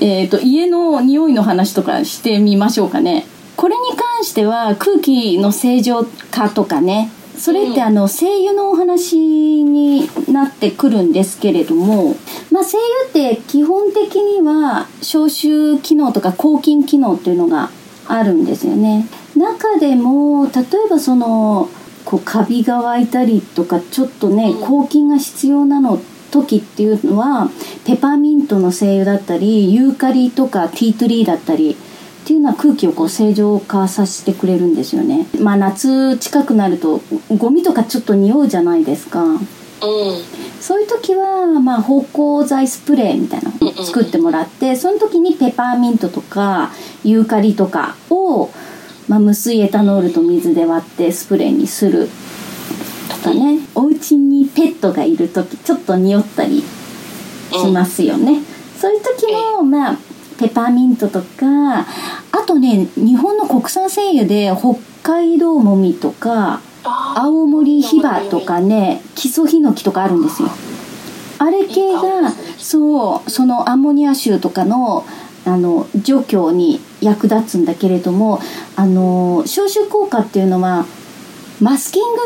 えーと、家の匂いの話とかしてみましょうかね。これに関しては空気の正常化とかね。それってあの精油のお話になってくるんですけれども、まあ、精油って基本的には消臭機能とか抗菌機能っていうのがあるんですよね。中でも例えばそのこうカビが湧いたりとかちょっとね抗菌が必要なの時っていうのはペパーミントの精油だったりユーカリとかティートリーだったりっていうのは空気をこう正常化させてくれるんですよね。まあ夏近くなるとゴミとかちょっと匂うじゃないですか。うん、そういう時は、まあ、芳香剤スプレーみたいなのを作ってもらって、その時にペパーミントとかユーカリとかを、まあ、無水エタノールと水で割ってスプレーにするとかねお家にペットがいる時ちょっと匂ったりしますよね。そういう時も、まあペパーミントとかあとね日本の国産精油で北海道もみとか青森ヒバとかね木曽ヒノキとかあるんですよ。あれ系がそうそのアンモニア臭とかのあの除去に役立つんだけれどもあの消臭効果っていうのはマスキング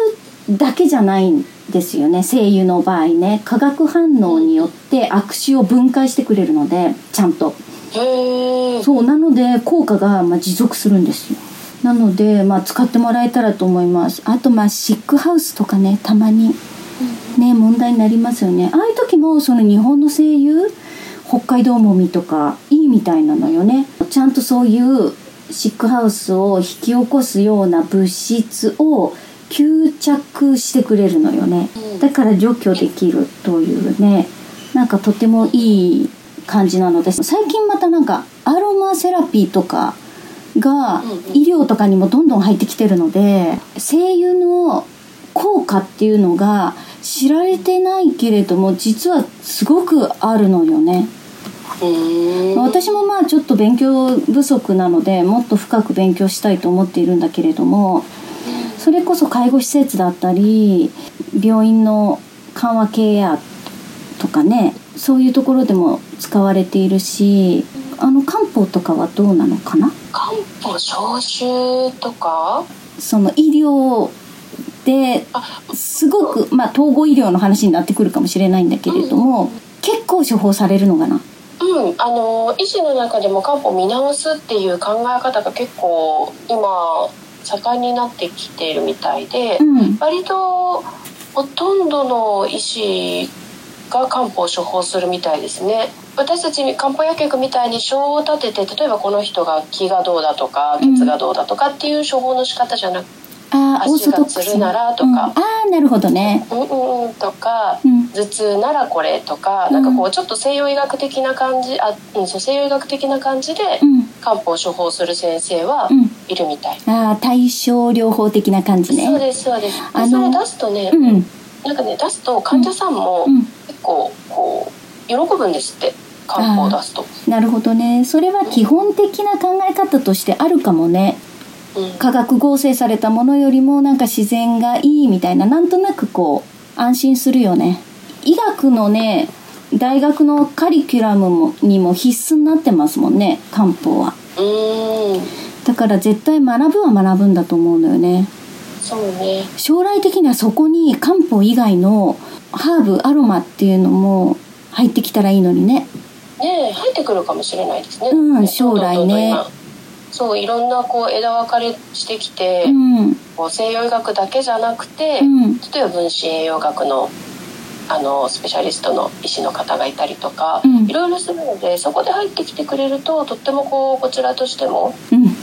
だけじゃないんですよね精油の場合ね。化学反応によって悪臭を分解してくれるのでちゃんと。そうなので効果がまあ持続するんですよ。なので、まあ、使ってもらえたらと思います。あとまあシックハウスとかねたまに。ね問題になりますよね。ああいう時もその日本の声優北海道もみとかいいみたいなのよね。ちゃんとそういうシックハウスを引き起こすような物質を吸着してくれるのよね。だから除去できるというね。なんかとてもいい感じなので最近またなんかアロマセラピーとかが医療とかにもどんどん入ってきてるので精油の効果っていうのが知られてないけれども実はすごくあるのよね。私もまあちょっと勉強不足なのでもっと深く勉強したいと思っているんだけれどもそれこそ介護施設だったり病院の緩和ケアとかねそういうところでも使われているしあの漢方とかはどうなのかな？漢方消臭とか？その医療ですごくまあ統合医療の話になってくるかもしれないんだけれども、うん、結構処方されるのかな？うん、あの医師の中でも漢方見直すっていう考え方が結構今盛んになってきているみたいで、うん、割とほとんどの医師が漢方を処方するみたいですね。私たち漢方薬局みたいに症を立てて例えばこの人が気がどうだとか血がどうだとかっていう処方の仕方じゃなくて、あ足がつるならとか、うん、ああなるほどね。うんうんうんとか、うん、頭痛ならこれとか、うん、なんかこうちょっと西洋医学的な感じあ、うん、そう西洋医学的な感じで漢方を処方する先生はいるみたい、ああ対症療法的な感じね。そうですそうです。あそれ出すとね、うん。なんかね出すと患者さんも結構こう喜ぶんですって。漢方を出すと。なるほどね。それは基本的な考え方としてあるかもね、うん、化学合成されたものよりもなんか自然がいいみたいななんとなくこう安心するよね。医学のね大学のカリキュラムもにも必須になってますもんね漢方はだから絶対学ぶは学ぶんだと思うのよね。そうね。将来的にはそこに漢方以外のハーブアロマっていうのも入ってきたらいいのにね。ね入ってくるかもしれないですね。うん将来ね。そういろんなこう枝分かれしてきて、うん、こう西洋医学だけじゃなくて、うん、例えば分子栄養学のあのスペシャリストの医師の方がいたりとか、うん、いろいろするのでそこで入ってきてくれるととってもこうこちらとしても、うん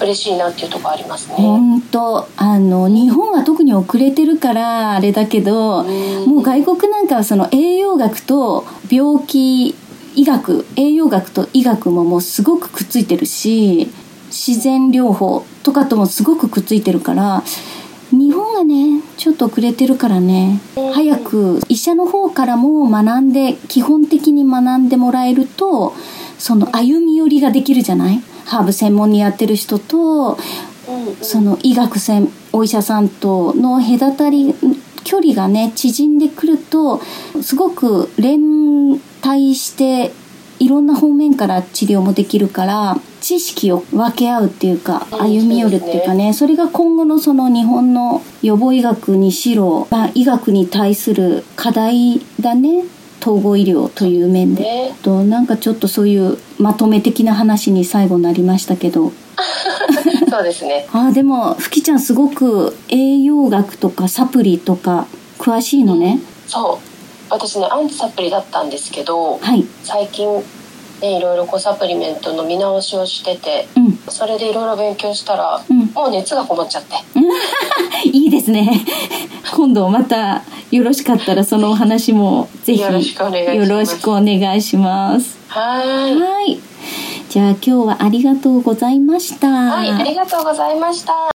嬉しいなっていうとこありますね。本当あの日本は特に遅れてるからあれだけど、うもう外国なんかはその栄養学と病気医学栄養学と医学ももうすごくくっついてるし自然療法とかともすごくくっついてるから日本がねちょっと遅れてるからね。早く医者の方からも学んで基本的に学んでもらえるとその歩み寄りができるじゃない？ハーブ専門にやってる人と、その医学専お医者さんとの隔たり距離がね縮んでくるとすごく連帯していろんな方面から治療もできるから知識を分け合うっていうか歩み寄るっていうかね,、それが今後のその日本の予防医学にしろ、まあ、医学に対する課題だね統合医療という面で、ね、となんかちょっとそういうまとめ的な話に最後なりましたけど。そうですね。あでもふきちゃんすごく栄養学とかサプリとか詳しいのね、そう。私ねアンチサプリだったんですけど、はい、最近ねいろいろこうサプリメントの見直しをしてて、うん、それでいろいろ勉強したら、うん、もう熱がこもっちゃって。いいですね。今度またよろしかったらそのお話もぜひよろしくお願いします。はい。じゃあ今日はありがとうございました。はいありがとうございました